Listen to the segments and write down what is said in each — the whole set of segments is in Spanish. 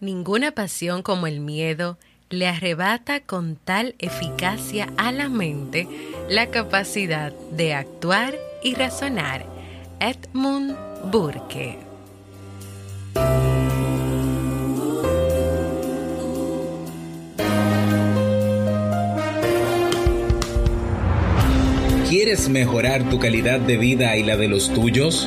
Ninguna pasión como el miedo le arrebata con tal eficacia a la mente la capacidad de actuar y razonar. Edmund Burke. ¿Quieres mejorar tu calidad de vida y la de los tuyos?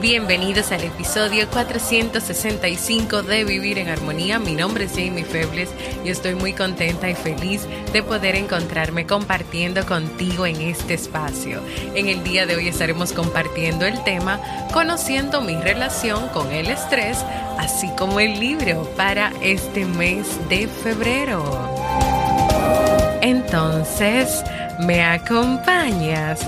Bienvenidos al episodio 465 de Vivir en Armonía. Mi nombre es Jamie Febles y estoy muy contenta y feliz de poder encontrarme compartiendo contigo en este espacio. En el día de hoy estaremos compartiendo el tema Conociendo mi relación con el estrés, así como el libro para este mes de febrero. Entonces, ¿me acompañas?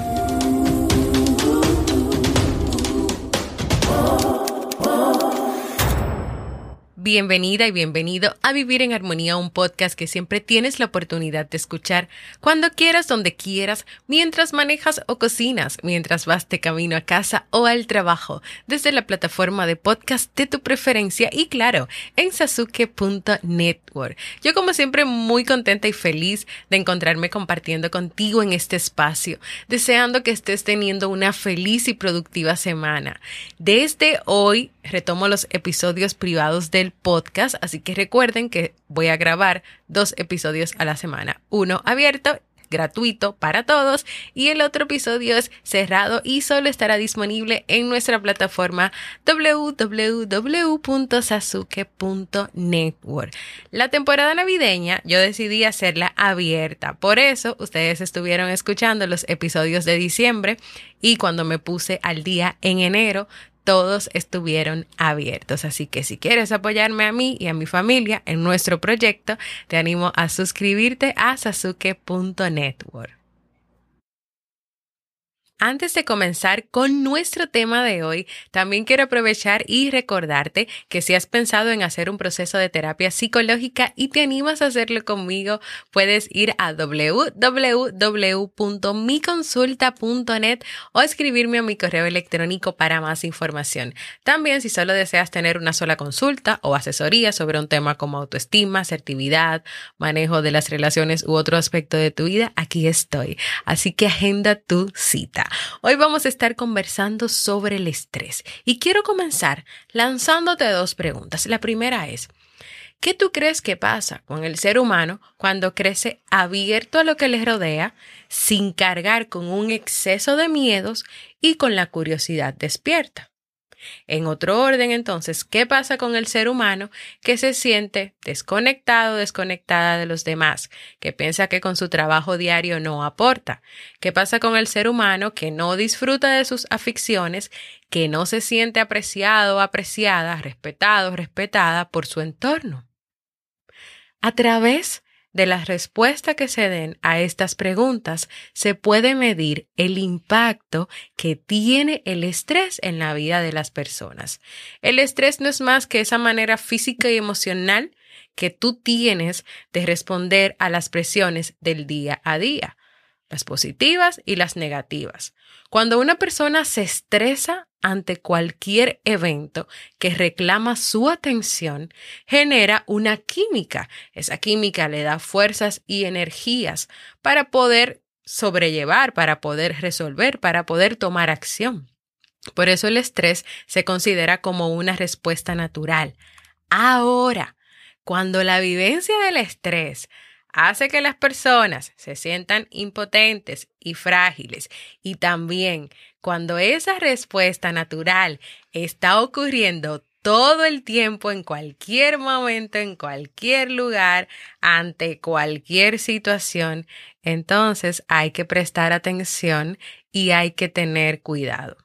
Bienvenida y bienvenido a Vivir en Armonía, un podcast que siempre tienes la oportunidad de escuchar cuando quieras, donde quieras, mientras manejas o cocinas, mientras vas de camino a casa o al trabajo, desde la plataforma de podcast de tu preferencia y claro, en sasuke.network. Yo como siempre muy contenta y feliz de encontrarme compartiendo contigo en este espacio, deseando que estés teniendo una feliz y productiva semana. Desde hoy retomo los episodios privados del podcast, así que recuerden que voy a grabar dos episodios a la semana, uno abierto gratuito para todos y el otro episodio es cerrado y solo estará disponible en nuestra plataforma www.sasuke.network. La temporada navideña yo decidí hacerla abierta, por eso ustedes estuvieron escuchando los episodios de diciembre y cuando me puse al día en enero todos estuvieron abiertos. Así que si quieres apoyarme a mí y a mi familia en nuestro proyecto, te animo a suscribirte a sasuke.network. Antes de comenzar con nuestro tema de hoy, también quiero aprovechar y recordarte que si has pensado en hacer un proceso de terapia psicológica y te animas a hacerlo conmigo, puedes ir a www.miconsulta.net o escribirme a mi correo electrónico para más información. También si solo deseas tener una sola consulta o asesoría sobre un tema como autoestima, asertividad, manejo de las relaciones u otro aspecto de tu vida, aquí estoy. Así que agenda tu cita. Hoy vamos a estar conversando sobre el estrés y quiero comenzar lanzándote dos preguntas. La primera es, ¿qué tú crees que pasa con el ser humano cuando crece abierto a lo que le rodea, sin cargar con un exceso de miedos y con la curiosidad despierta? En otro orden, entonces, ¿qué pasa con el ser humano que se siente desconectado, desconectada de los demás, que piensa que con su trabajo diario no aporta? ¿Qué pasa con el ser humano que no disfruta de sus aficiones, que no se siente apreciado, apreciada, respetado, respetada por su entorno? A través de la respuesta que se den a estas preguntas, se puede medir el impacto que tiene el estrés en la vida de las personas. El estrés no es más que esa manera física y emocional que tú tienes de responder a las presiones del día a día, las positivas y las negativas. Cuando una persona se estresa ante cualquier evento que reclama su atención, genera una química. Esa química le da fuerzas y energías para poder sobrellevar, para poder resolver, para poder tomar acción. Por eso el estrés se considera como una respuesta natural. Ahora, cuando la vivencia del estrés hace que las personas se sientan impotentes y frágiles y también cuando esa respuesta natural está ocurriendo todo el tiempo, en cualquier momento, en cualquier lugar, ante cualquier situación, entonces hay que prestar atención y hay que tener cuidado.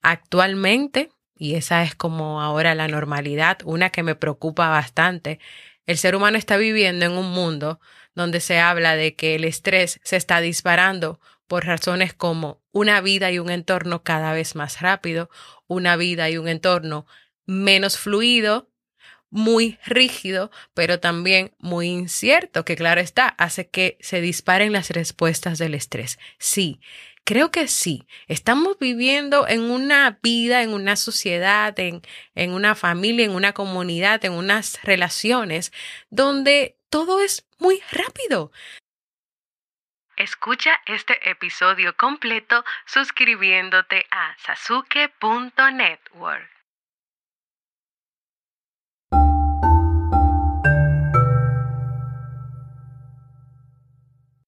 Actualmente, y esa es como ahora la normalidad, una que me preocupa bastante, el ser humano está viviendo en un mundo donde se habla de que el estrés se está disparando por razones como una vida y un entorno cada vez más rápido, una vida y un entorno menos fluido, muy rígido, pero también muy incierto, que claro está, hace que se disparen las respuestas del estrés. Sí, creo que sí. Estamos viviendo en una vida, en una sociedad, en, en una familia, en una comunidad, en unas relaciones donde todo es muy rápido. Escucha este episodio completo suscribiéndote a sasuke.network.